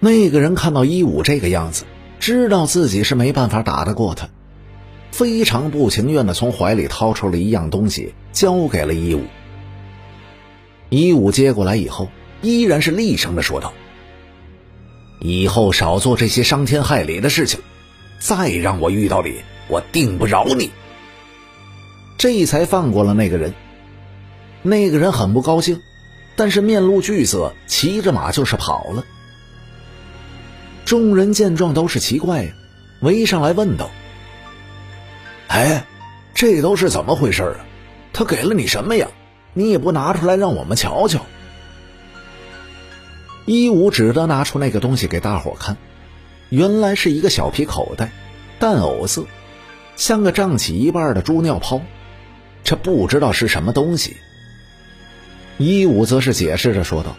那个人看到一武这个样子，知道自己是没办法打得过他，非常不情愿的从怀里掏出了一样东西，交给了一武。一武接过来以后，依然是厉声的说道：“以后少做这些伤天害理的事情，再让我遇到你，我定不饶你。”这才放过了那个人。那个人很不高兴，但是面露惧色，骑着马就是跑了。众人见状都是奇怪呀，围上来问道：“哎，这都是怎么回事啊？他给了你什么呀？你也不拿出来让我们瞧瞧。”一武只得拿出那个东西给大伙看，原来是一个小皮口袋，淡藕色，像个胀起一半的猪尿泡，这不知道是什么东西。一武则是解释着说道：“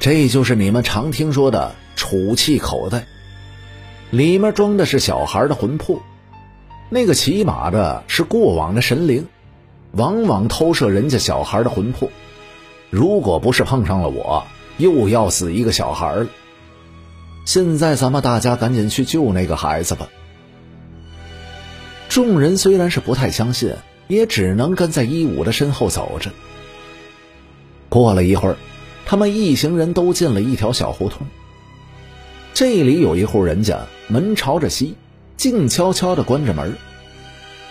这就是你们常听说的储气口袋，里面装的是小孩的魂魄。那个骑马的是过往的神灵，往往偷摄人家小孩的魂魄。如果不是碰上了我，又要死一个小孩了。现在咱们大家赶紧去救那个孩子吧。”众人虽然是不太相信，也只能跟在一武的身后走着。过了一会儿，他们一行人都进了一条小胡同。这里有一户人家，门朝着西，静悄悄地关着门。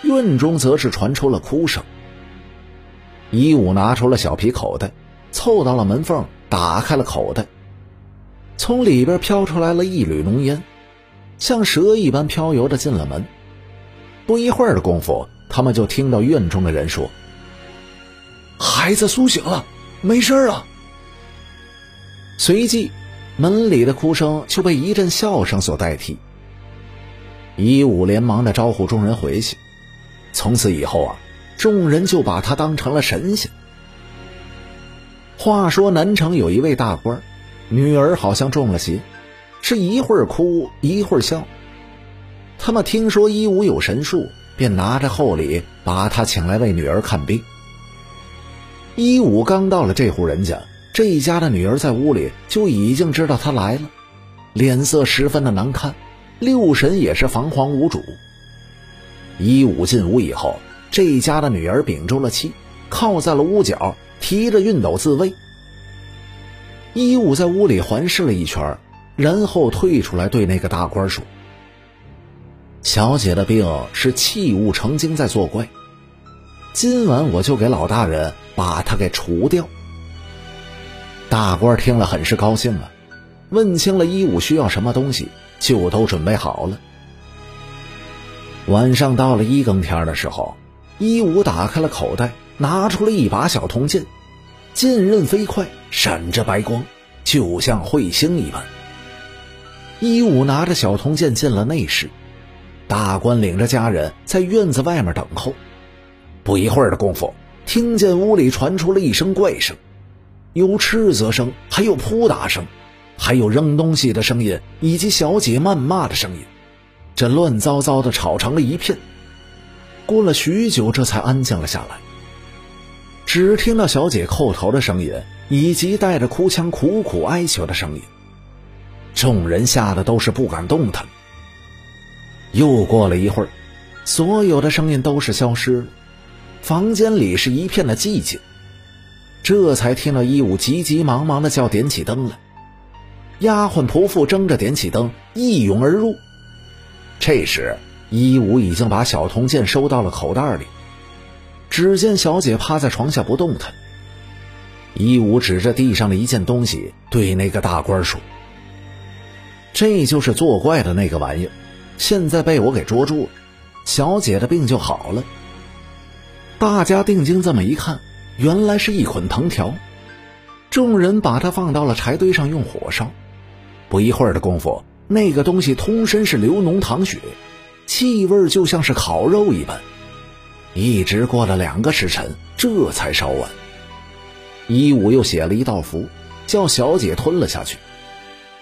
院中则是传出了哭声。一武拿出了小皮口袋，凑到了门缝，打开了口袋，从里边飘出来了一缕浓烟，像蛇一般飘游着进了门。不一会儿的功夫，他们就听到院中的人说：“孩子苏醒了。”没事啊。随即，门里的哭声就被一阵笑声所代替。一武连忙的招呼众人回去。从此以后啊，众人就把他当成了神仙。话说南城有一位大官，女儿好像中了邪，是一会儿哭一会儿笑。他们听说一武有神术，便拿着厚礼把他请来为女儿看病。一武刚到了这户人家，这一家的女儿在屋里就已经知道他来了，脸色十分的难看，六神也是彷徨无主。一武进屋以后，这一家的女儿屏住了气，靠在了屋角，提着熨斗自慰。一武在屋里环视了一圈，然后退出来对那个大官说：“小姐的病是气物成精在作怪。”今晚我就给老大人把她给除掉。大官听了很是高兴啊，问清了一武需要什么东西，就都准备好了。晚上到了一更天的时候，一武打开了口袋，拿出了一把小铜剑，剑刃飞快，闪着白光，就像彗星一般。一武拿着小铜剑进了内室，大官领着家人在院子外面等候。不一会儿的功夫，听见屋里传出了一声怪声，有斥责声，还有扑打声，还有扔东西的声音，以及小姐谩骂的声音。这乱糟糟的吵成了一片。过了许久，这才安静了下来。只听到小姐叩头的声音，以及带着哭腔苦苦哀求的声音。众人吓得都是不敢动弹。又过了一会儿，所有的声音都是消失了。房间里是一片的寂静，这才听到一武急急忙忙的叫点起灯来。丫鬟仆妇争着点起灯，一拥而入。这时，一武已经把小铜剑收到了口袋里。只见小姐趴在床下不动弹。一武指着地上的一件东西，对那个大官说：“这就是作怪的那个玩意儿，现在被我给捉住了，小姐的病就好了。”大家定睛这么一看，原来是一捆藤条。众人把它放到了柴堆上用火烧。不一会儿的功夫，那个东西通身是流脓淌血，气味就像是烤肉一般。一直过了两个时辰，这才烧完。一武又写了一道符，叫小姐吞了下去。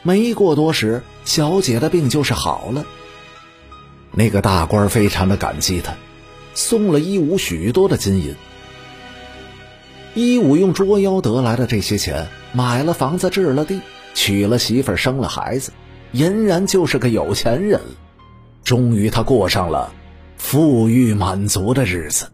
没过多时，小姐的病就是好了。那个大官非常的感激他。送了一武许多的金银。一五用捉妖得来的这些钱买了房子置了地，娶了媳妇，生了孩子，俨然就是个有钱人。终于，他过上了富裕满足的日子。